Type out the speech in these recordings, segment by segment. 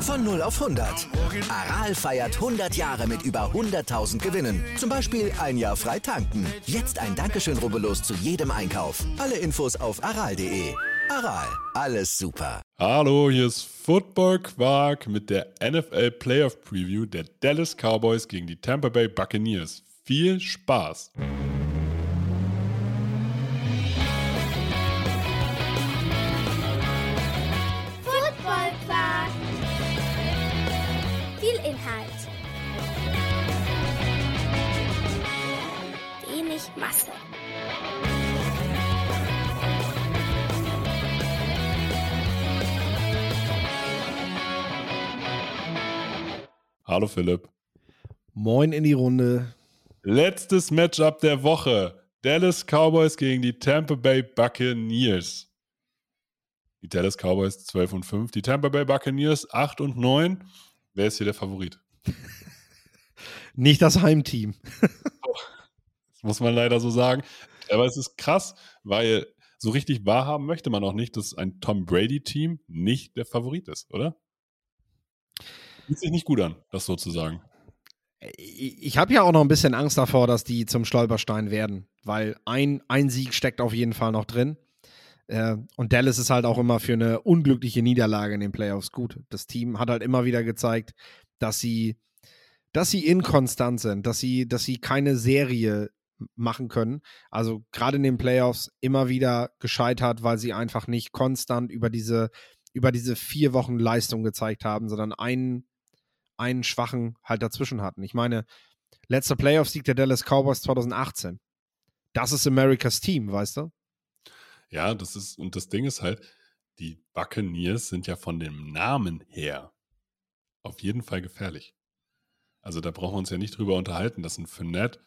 Von 0 auf 100. Aral feiert 100 Jahre mit über 100.000 Gewinnen. Zum Beispiel ein Jahr frei tanken. Jetzt ein Dankeschön, rubbellos zu jedem Einkauf. Alle Infos auf aral.de. Aral, alles super. Hallo, hier ist Football Quark mit der NFL Playoff Preview der Dallas Cowboys gegen die Tampa Bay Buccaneers. Viel Spaß! Hallo Philipp. Moin in die Runde. Letztes Matchup der Woche. Dallas Cowboys gegen die Tampa Bay Buccaneers. Die Dallas Cowboys 12 und 5, die Tampa Bay Buccaneers 8 und 9. Wer ist hier der Favorit? Nicht das Heimteam. Das muss man leider so sagen. Aber es ist krass, weil so richtig wahrhaben möchte man auch nicht, dass ein Tom Brady-Team nicht der Favorit ist, oder? Fühlt sich nicht gut an, das so zu sagen. Ich habe ja auch noch ein bisschen Angst davor, dass die zum Stolperstein werden, weil ein, ein Sieg steckt auf jeden Fall noch drin. Äh, und Dallas ist halt auch immer für eine unglückliche Niederlage in den Playoffs gut. Das Team hat halt immer wieder gezeigt, dass sie, dass sie inkonstant sind, dass sie, dass sie keine Serie machen können. Also gerade in den Playoffs immer wieder gescheitert, weil sie einfach nicht konstant über diese, über diese vier Wochen Leistung gezeigt haben, sondern einen, einen schwachen halt dazwischen hatten. Ich meine, letzter Playoff-Sieg der Dallas Cowboys 2018. Das ist Americas Team, weißt du? Ja, das ist, und das Ding ist halt, die Buccaneers sind ja von dem Namen her auf jeden Fall gefährlich. Also da brauchen wir uns ja nicht drüber unterhalten, dass ein Fournette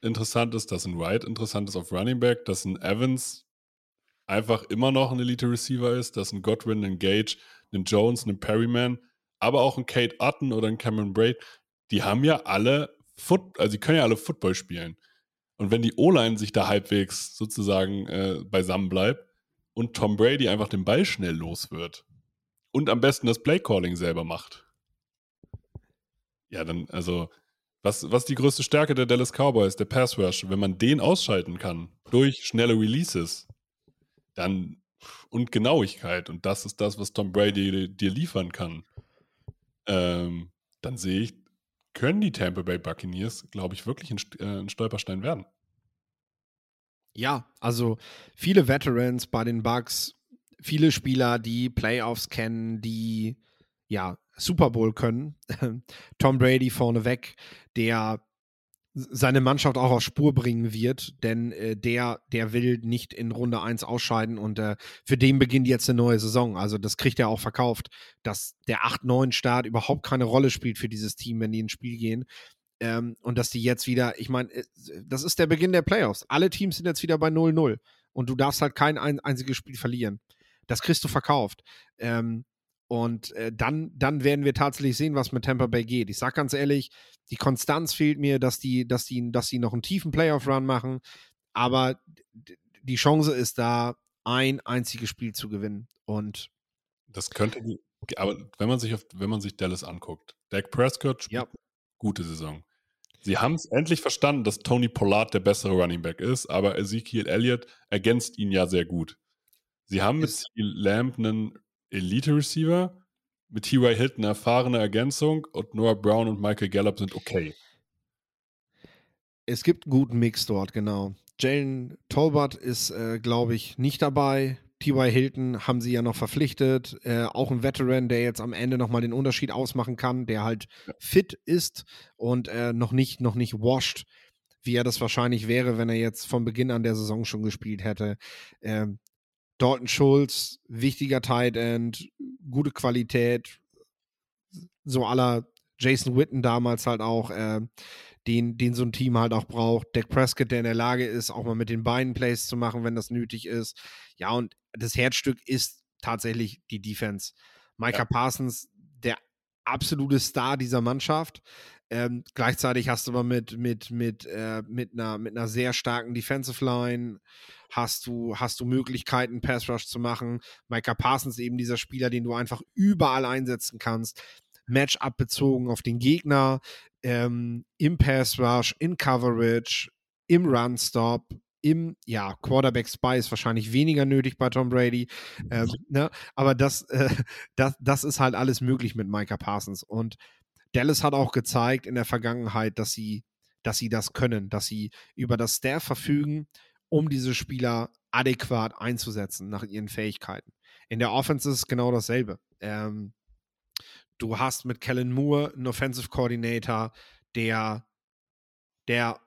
interessant ist, dass ein Wright interessant ist auf Running Back, dass ein Evans einfach immer noch ein Elite Receiver ist, dass ein Godwin, ein Gage, ein Jones, ein Perryman, aber auch ein Kate Otten oder ein Cameron Braid, die haben ja alle Foot, also die können ja alle Football spielen. Und wenn die O-Line sich da halbwegs sozusagen äh, beisammen bleibt und Tom Brady einfach den Ball schnell los wird und am besten das Play-Calling selber macht, ja, dann, also, was, was die größte Stärke der Dallas Cowboys, der Pass Rush, wenn man den ausschalten kann durch schnelle Releases, dann und Genauigkeit, und das ist das, was Tom Brady dir liefern kann, ähm, dann sehe ich, können die Tampa Bay Buccaneers, glaube ich, wirklich ein, äh, ein Stolperstein werden. Ja, also viele Veterans bei den Bucks, viele Spieler, die Playoffs kennen, die ja Super Bowl können. Tom Brady vorneweg, der seine Mannschaft auch auf Spur bringen wird, denn äh, der, der will nicht in Runde 1 ausscheiden und äh, für den beginnt jetzt eine neue Saison. Also das kriegt er auch verkauft, dass der 8-9-Start überhaupt keine Rolle spielt für dieses Team, wenn die ins Spiel gehen. Ähm, und dass die jetzt wieder, ich meine, äh, das ist der Beginn der Playoffs. Alle Teams sind jetzt wieder bei 0-0 und du darfst halt kein ein, einziges Spiel verlieren. Das kriegst du verkauft. Ähm, und äh, dann, dann werden wir tatsächlich sehen, was mit Tampa Bay geht. Ich sag ganz ehrlich, die Konstanz fehlt mir, dass die, dass die, dass die noch einen tiefen Playoff-Run machen. Aber die Chance ist da, ein einziges Spiel zu gewinnen. Und das könnte, aber wenn man sich auf, wenn man sich Dallas anguckt, Dak Prescott spielt ja. gute Saison. Sie haben es endlich verstanden, dass Tony Pollard der bessere Running Back ist, aber Ezekiel Elliott ergänzt ihn ja sehr gut. Sie haben mit Lamb einen Elite-Receiver, mit T.Y. Hilton erfahrene Ergänzung und Noah Brown und Michael Gallup sind okay. Es gibt einen guten Mix dort, genau. Jalen Tolbert ist, äh, glaube ich, nicht dabei. T.Y. Hilton haben sie ja noch verpflichtet. Äh, auch ein Veteran, der jetzt am Ende nochmal den Unterschied ausmachen kann, der halt ja. fit ist und äh, noch nicht, noch nicht washed, wie er das wahrscheinlich wäre, wenn er jetzt von Beginn an der Saison schon gespielt hätte. Ähm, Dalton Schulz, wichtiger Tight End, gute Qualität, so aller Jason Witten damals halt auch, äh, den, den so ein Team halt auch braucht. Dak Prescott, der in der Lage ist, auch mal mit den beiden Plays zu machen, wenn das nötig ist. Ja, und das Herzstück ist tatsächlich die Defense. Micah ja. Parsons, der absolute Star dieser Mannschaft. Ähm, gleichzeitig hast du aber mit, mit, mit, äh, mit, einer, mit einer sehr starken Defensive Line, hast du, hast du Möglichkeiten, Pass Rush zu machen. Micah Parsons eben dieser Spieler, den du einfach überall einsetzen kannst. Matchup bezogen auf den Gegner, ähm, im Pass Rush, in Coverage, im Run Stop, im, ja, Quarterback Spy ist wahrscheinlich weniger nötig bei Tom Brady, ähm, ne? aber das, äh, das, das ist halt alles möglich mit Micah Parsons und Dallas hat auch gezeigt in der Vergangenheit, dass sie, dass sie das können, dass sie über das Staff verfügen, um diese Spieler adäquat einzusetzen nach ihren Fähigkeiten. In der Offense ist es genau dasselbe. Ähm, du hast mit Kellen Moore einen Offensive Coordinator, der, der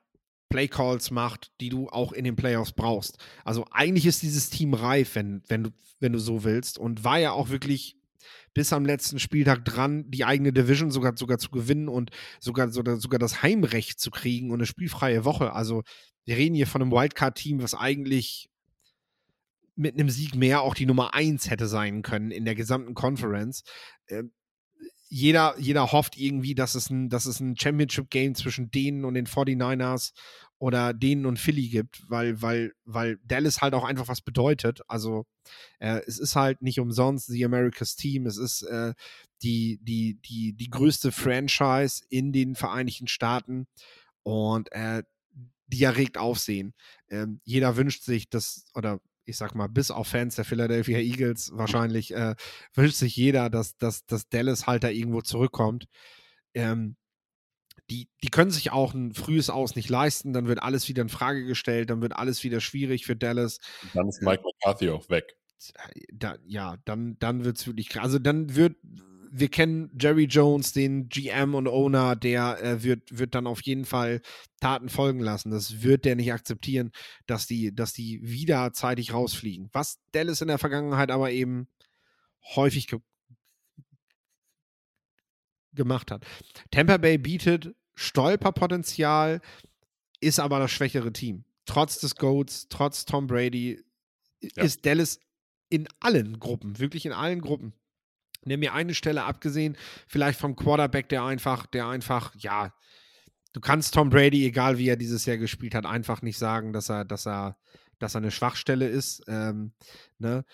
Play Calls macht, die du auch in den Playoffs brauchst. Also eigentlich ist dieses Team reif, wenn, wenn, du, wenn du so willst. Und war ja auch wirklich bis am letzten Spieltag dran, die eigene Division sogar, sogar zu gewinnen und sogar, sogar, sogar das Heimrecht zu kriegen und eine spielfreie Woche. Also wir reden hier von einem Wildcard-Team, was eigentlich mit einem Sieg mehr auch die Nummer 1 hätte sein können in der gesamten Conference. Äh, jeder, jeder hofft irgendwie, dass es ein, ein Championship-Game zwischen denen und den 49ers oder denen und Philly gibt, weil, weil, weil Dallas halt auch einfach was bedeutet. Also äh, es ist halt nicht umsonst The America's Team, es ist äh, die, die, die, die größte Franchise in den Vereinigten Staaten und äh, die erregt Aufsehen. Ähm, jeder wünscht sich, dass, oder ich sag mal, bis auf Fans der Philadelphia Eagles wahrscheinlich äh, wünscht sich jeder, dass, dass, dass Dallas halt da irgendwo zurückkommt. Ähm, die, die können sich auch ein frühes Aus nicht leisten, dann wird alles wieder in Frage gestellt, dann wird alles wieder schwierig für Dallas. Dann ist Mike McCarthy auch weg. Da, ja, dann, dann wird es wirklich Also dann wird, wir kennen Jerry Jones, den GM und Owner, der äh, wird, wird dann auf jeden Fall Taten folgen lassen. Das wird der nicht akzeptieren, dass die, dass die wieder zeitig rausfliegen. Was Dallas in der Vergangenheit aber eben häufig ge gemacht hat. Tampa Bay bietet Stolperpotenzial, ist aber das schwächere Team. Trotz des Goats, trotz Tom Brady, ja. ist Dallas in allen Gruppen, wirklich in allen Gruppen Nimm mir eine Stelle abgesehen, vielleicht vom Quarterback, der einfach, der einfach, ja, du kannst Tom Brady, egal wie er dieses Jahr gespielt hat, einfach nicht sagen, dass er, dass er, dass er eine Schwachstelle ist. Ähm, ne?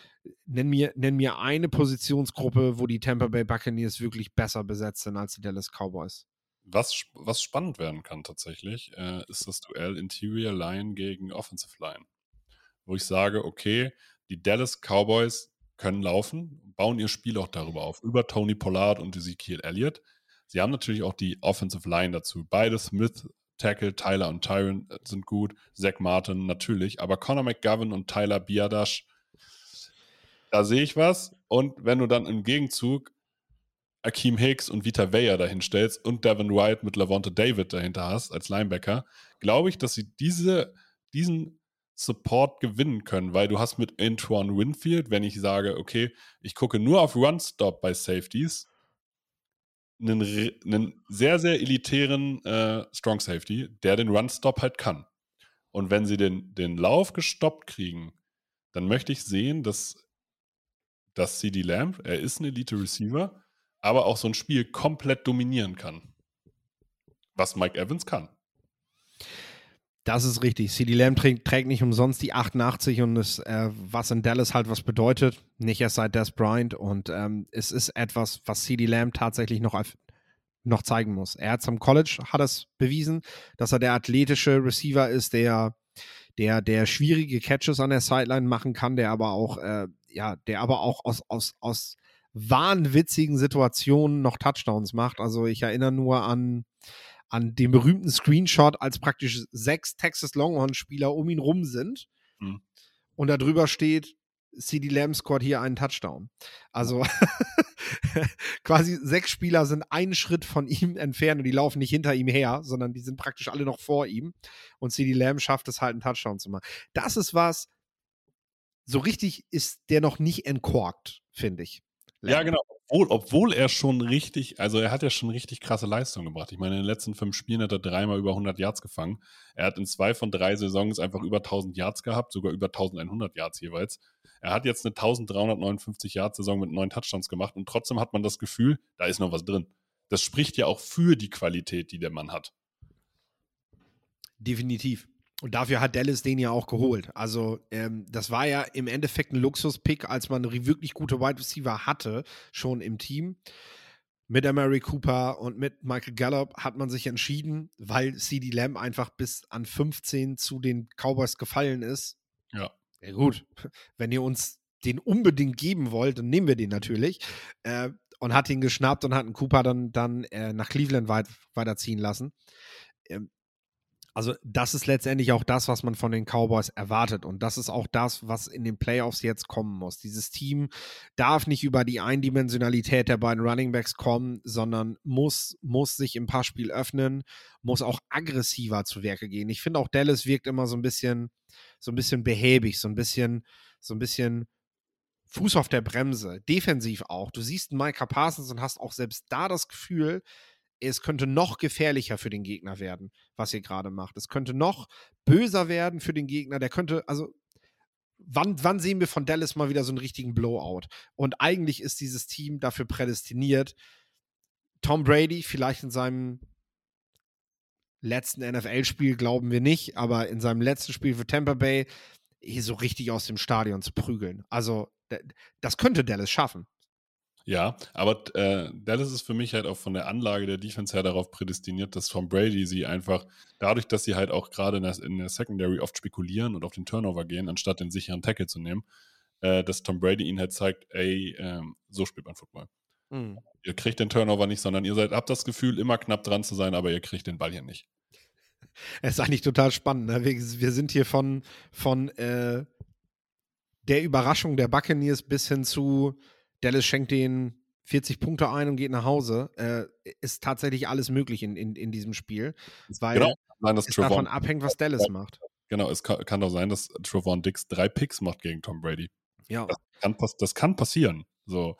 nenn, mir, nenn mir eine Positionsgruppe, wo die Tampa Bay Buccaneers wirklich besser besetzt sind als die Dallas Cowboys. Was, was spannend werden kann tatsächlich, äh, ist das Duell Interior Line gegen Offensive Line. Wo ich sage, okay, die Dallas Cowboys können laufen, bauen ihr Spiel auch darüber auf, über Tony Pollard und Ezekiel Elliott. Sie haben natürlich auch die Offensive Line dazu. Beide Smith, Tackle, Tyler und Tyron äh, sind gut. Zach Martin natürlich, aber Conor McGovern und Tyler Biadasch, da sehe ich was. Und wenn du dann im Gegenzug Akeem Hicks und Vita Weyer dahin stellst und Devin White mit Lavonte David dahinter hast als Linebacker, glaube ich, dass sie diese, diesen Support gewinnen können, weil du hast mit Antoine Winfield, wenn ich sage, okay, ich gucke nur auf Run-Stop bei Safeties, einen, einen sehr, sehr elitären äh, Strong Safety, der den Run-Stop halt kann. Und wenn sie den, den Lauf gestoppt kriegen, dann möchte ich sehen, dass, dass CD Lamb, er ist ein Elite-Receiver, aber auch so ein Spiel komplett dominieren kann. Was Mike Evans kann. Das ist richtig. CD Lamb trägt, trägt, nicht umsonst die 88 und ist, äh, was in Dallas halt was bedeutet. Nicht erst seit Des Bryant. Und ähm, es ist etwas, was CD Lamb tatsächlich noch, noch zeigen muss. Er hat am College hat es bewiesen, dass er der athletische Receiver ist, der, der, der schwierige Catches an der Sideline machen kann, der aber auch, äh, ja, der aber auch aus, aus, aus wahnwitzigen Situationen noch Touchdowns macht. Also ich erinnere nur an an dem berühmten Screenshot, als praktisch sechs Texas Longhorn-Spieler um ihn rum sind. Mhm. Und da drüber steht, CD Lamb scored hier einen Touchdown. Also quasi sechs Spieler sind einen Schritt von ihm entfernt und die laufen nicht hinter ihm her, sondern die sind praktisch alle noch vor ihm. Und CD Lamb schafft es halt, einen Touchdown zu machen. Das ist was, so richtig ist der noch nicht entkorkt, finde ich. Lamb. Ja, genau obwohl, obwohl er schon richtig, also er hat ja schon richtig krasse Leistungen gebracht. Ich meine, in den letzten fünf Spielen hat er dreimal über 100 Yards gefangen. Er hat in zwei von drei Saisons einfach über 1000 Yards gehabt, sogar über 1100 Yards jeweils. Er hat jetzt eine 1359 Yards Saison mit neun Touchdowns gemacht und trotzdem hat man das Gefühl, da ist noch was drin. das spricht ja auch für die Qualität, die der Mann hat. Definitiv. Und dafür hat Dallas den ja auch geholt. Also, ähm, das war ja im Endeffekt ein Luxus-Pick, als man wirklich gute Wide Receiver hatte, schon im Team. Mit Mary Cooper und mit Michael Gallup hat man sich entschieden, weil CD Lamb einfach bis an 15 zu den Cowboys gefallen ist. Ja. Ja, gut. Wenn ihr uns den unbedingt geben wollt, dann nehmen wir den natürlich. Äh, und hat ihn geschnappt und hat einen Cooper dann, dann äh, nach Cleveland weit, weiterziehen lassen. Ähm, also das ist letztendlich auch das, was man von den Cowboys erwartet. Und das ist auch das, was in den Playoffs jetzt kommen muss. Dieses Team darf nicht über die Eindimensionalität der beiden Runningbacks kommen, sondern muss, muss sich im Passspiel öffnen, muss auch aggressiver zu Werke gehen. Ich finde auch Dallas wirkt immer so ein bisschen, so ein bisschen behäbig, so ein bisschen, so ein bisschen Fuß auf der Bremse, defensiv auch. Du siehst Micah Parsons und hast auch selbst da das Gefühl, es könnte noch gefährlicher für den Gegner werden, was ihr gerade macht. Es könnte noch böser werden für den Gegner. Der könnte, also, wann, wann sehen wir von Dallas mal wieder so einen richtigen Blowout? Und eigentlich ist dieses Team dafür prädestiniert. Tom Brady, vielleicht in seinem letzten NFL-Spiel, glauben wir nicht, aber in seinem letzten Spiel für Tampa Bay, hier so richtig aus dem Stadion zu prügeln. Also, das könnte Dallas schaffen. Ja, aber äh, Dallas ist für mich halt auch von der Anlage der Defense her darauf prädestiniert, dass Tom Brady sie einfach, dadurch, dass sie halt auch gerade in, in der, Secondary oft spekulieren und auf den Turnover gehen, anstatt den sicheren Tackle zu nehmen, äh, dass Tom Brady ihnen halt zeigt, ey, ähm, so spielt man Football. Mhm. Ihr kriegt den Turnover nicht, sondern ihr seid, habt das Gefühl, immer knapp dran zu sein, aber ihr kriegt den Ball hier nicht. Es ist eigentlich total spannend. Ne? Wir, wir, sind hier von, von äh, der Überraschung der Buccaneers bis hin zu Dallas schenkt den 40 Punkte ein und geht nach Hause, äh, ist tatsächlich alles möglich in, in, in diesem Spiel, weil genau. Nein, es Trevon, davon abhängt, was Dallas macht. Genau, es kann, kann doch sein, dass Trevon Dix drei Picks macht gegen Tom Brady. Ja. Das kann, das kann passieren. So.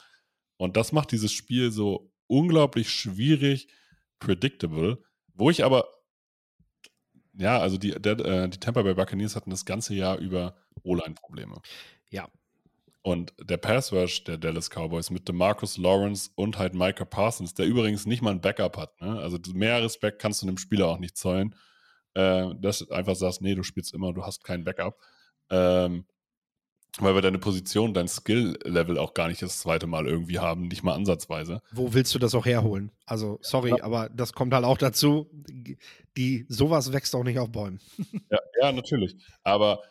Und das macht dieses Spiel so unglaublich schwierig, predictable, wo ich aber, ja, also die, der, äh, die Tampa Bay Buccaneers hatten das ganze Jahr über O-Line-Probleme. Ja, und der Pass Rush der Dallas Cowboys mit DeMarcus Lawrence und halt Micah Parsons, der übrigens nicht mal ein Backup hat. Ne? Also mehr Respekt kannst du dem Spieler auch nicht zollen. Äh, dass du einfach sagst, nee, du spielst immer, du hast keinen Backup. Ähm, weil wir deine Position, dein Skill-Level auch gar nicht das zweite Mal irgendwie haben, nicht mal ansatzweise. Wo willst du das auch herholen? Also, sorry, ja. aber das kommt halt auch dazu. Die, sowas wächst auch nicht auf Bäumen. Ja, ja, natürlich. Aber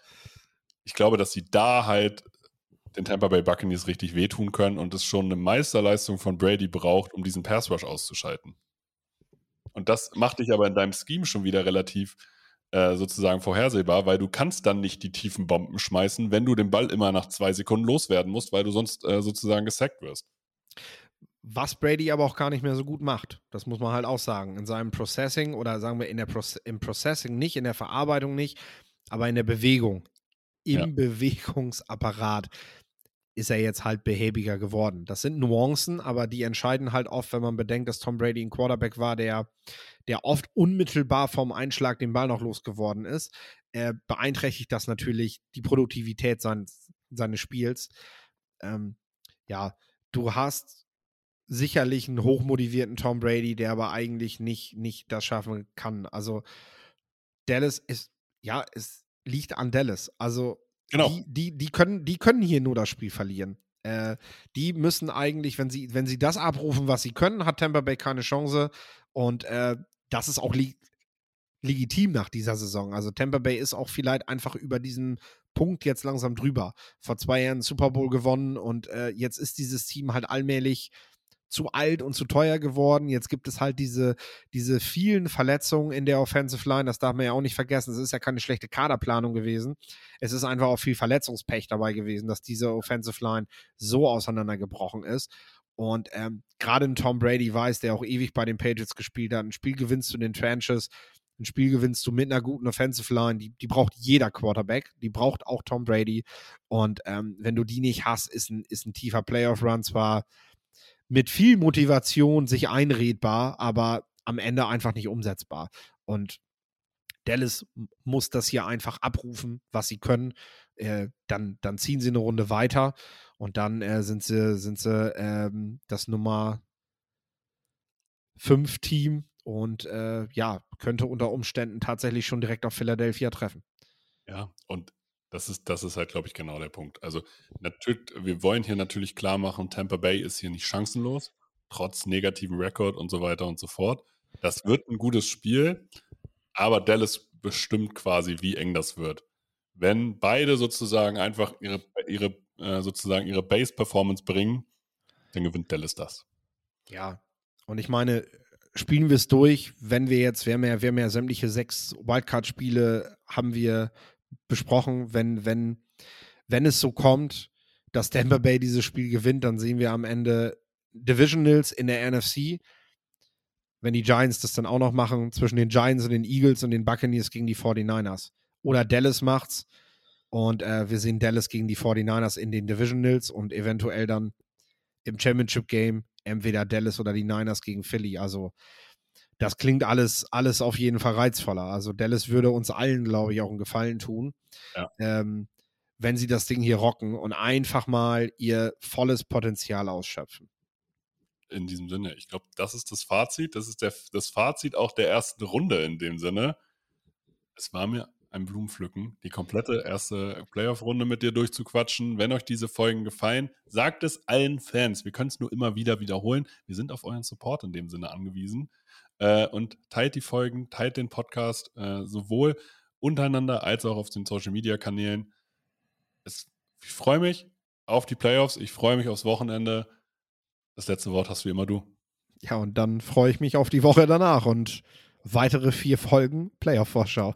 ich glaube, dass sie da halt den Tampa Bay Buccaneers richtig wehtun können und es schon eine Meisterleistung von Brady braucht, um diesen Pass Rush auszuschalten. Und das macht dich aber in deinem Scheme schon wieder relativ äh, sozusagen vorhersehbar, weil du kannst dann nicht die tiefen Bomben schmeißen, wenn du den Ball immer nach zwei Sekunden loswerden musst, weil du sonst äh, sozusagen gesackt wirst. Was Brady aber auch gar nicht mehr so gut macht. Das muss man halt auch sagen. In seinem Processing oder sagen wir in der Pro im Processing nicht, in der Verarbeitung nicht, aber in der Bewegung. Im ja. Bewegungsapparat ist er jetzt halt behäbiger geworden. Das sind Nuancen, aber die entscheiden halt oft, wenn man bedenkt, dass Tom Brady ein Quarterback war, der, der oft unmittelbar vom Einschlag den Ball noch losgeworden ist, äh, beeinträchtigt das natürlich die Produktivität seines, seines Spiels. Ähm, ja, du hast sicherlich einen hochmotivierten Tom Brady, der aber eigentlich nicht, nicht das schaffen kann. Also Dallas ist, ja, es liegt an Dallas. Also Genau. Die, die, die, können, die können hier nur das Spiel verlieren. Äh, die müssen eigentlich, wenn sie, wenn sie das abrufen, was sie können, hat Tampa Bay keine Chance. Und äh, das ist auch li legitim nach dieser Saison. Also Tampa Bay ist auch vielleicht einfach über diesen Punkt jetzt langsam drüber. Vor zwei Jahren Super Bowl gewonnen und äh, jetzt ist dieses Team halt allmählich zu alt und zu teuer geworden. Jetzt gibt es halt diese, diese vielen Verletzungen in der Offensive Line. Das darf man ja auch nicht vergessen. Es ist ja keine schlechte Kaderplanung gewesen. Es ist einfach auch viel Verletzungspech dabei gewesen, dass diese Offensive Line so auseinandergebrochen ist. Und ähm, gerade ein Tom Brady weiß, der auch ewig bei den Patriots gespielt hat, ein Spiel gewinnst du in den Trenches, ein Spiel gewinnst du mit einer guten Offensive Line, die, die braucht jeder Quarterback, die braucht auch Tom Brady. Und ähm, wenn du die nicht hast, ist ein, ist ein tiefer Playoff-Run zwar mit viel Motivation sich einredbar, aber am Ende einfach nicht umsetzbar. Und Dallas muss das hier einfach abrufen, was sie können. Äh, dann, dann ziehen sie eine Runde weiter und dann äh, sind sie, sind sie ähm, das Nummer 5 Team und äh, ja, könnte unter Umständen tatsächlich schon direkt auf Philadelphia treffen. Ja, und das ist, das ist halt, glaube ich, genau der Punkt. Also, natürlich, wir wollen hier natürlich klar machen, Tampa Bay ist hier nicht chancenlos, trotz negativen Rekord und so weiter und so fort. Das wird ein gutes Spiel, aber Dallas bestimmt quasi, wie eng das wird. Wenn beide sozusagen einfach ihre, ihre, äh, sozusagen ihre Base-Performance bringen, dann gewinnt Dallas das. Ja, und ich meine, spielen wir es durch, wenn wir jetzt, ja, wir haben ja sämtliche sechs Wildcard-Spiele, haben wir besprochen, wenn, wenn, wenn es so kommt, dass Tampa Bay dieses Spiel gewinnt, dann sehen wir am Ende Divisionals in der NFC. Wenn die Giants das dann auch noch machen, zwischen den Giants und den Eagles und den Buccaneers gegen die 49ers. Oder Dallas macht's und äh, wir sehen Dallas gegen die 49ers in den Divisionals und eventuell dann im Championship Game entweder Dallas oder die Niners gegen Philly. Also das klingt alles, alles auf jeden Fall reizvoller. Also Dallas würde uns allen, glaube ich, auch einen Gefallen tun, ja. ähm, wenn sie das Ding hier rocken und einfach mal ihr volles Potenzial ausschöpfen. In diesem Sinne, ich glaube, das ist das Fazit. Das ist der, das Fazit auch der ersten Runde in dem Sinne. Es war mir ein Blumenpflücken, die komplette erste Playoff-Runde mit dir durchzuquatschen. Wenn euch diese Folgen gefallen, sagt es allen Fans. Wir können es nur immer wieder wiederholen. Wir sind auf euren Support in dem Sinne angewiesen. Äh, und teilt die Folgen, teilt den Podcast äh, sowohl untereinander als auch auf den Social Media Kanälen. Es, ich freue mich auf die Playoffs, ich freue mich aufs Wochenende. Das letzte Wort hast wie immer du. Ja, und dann freue ich mich auf die Woche danach und weitere vier Folgen Playoff-Vorschau.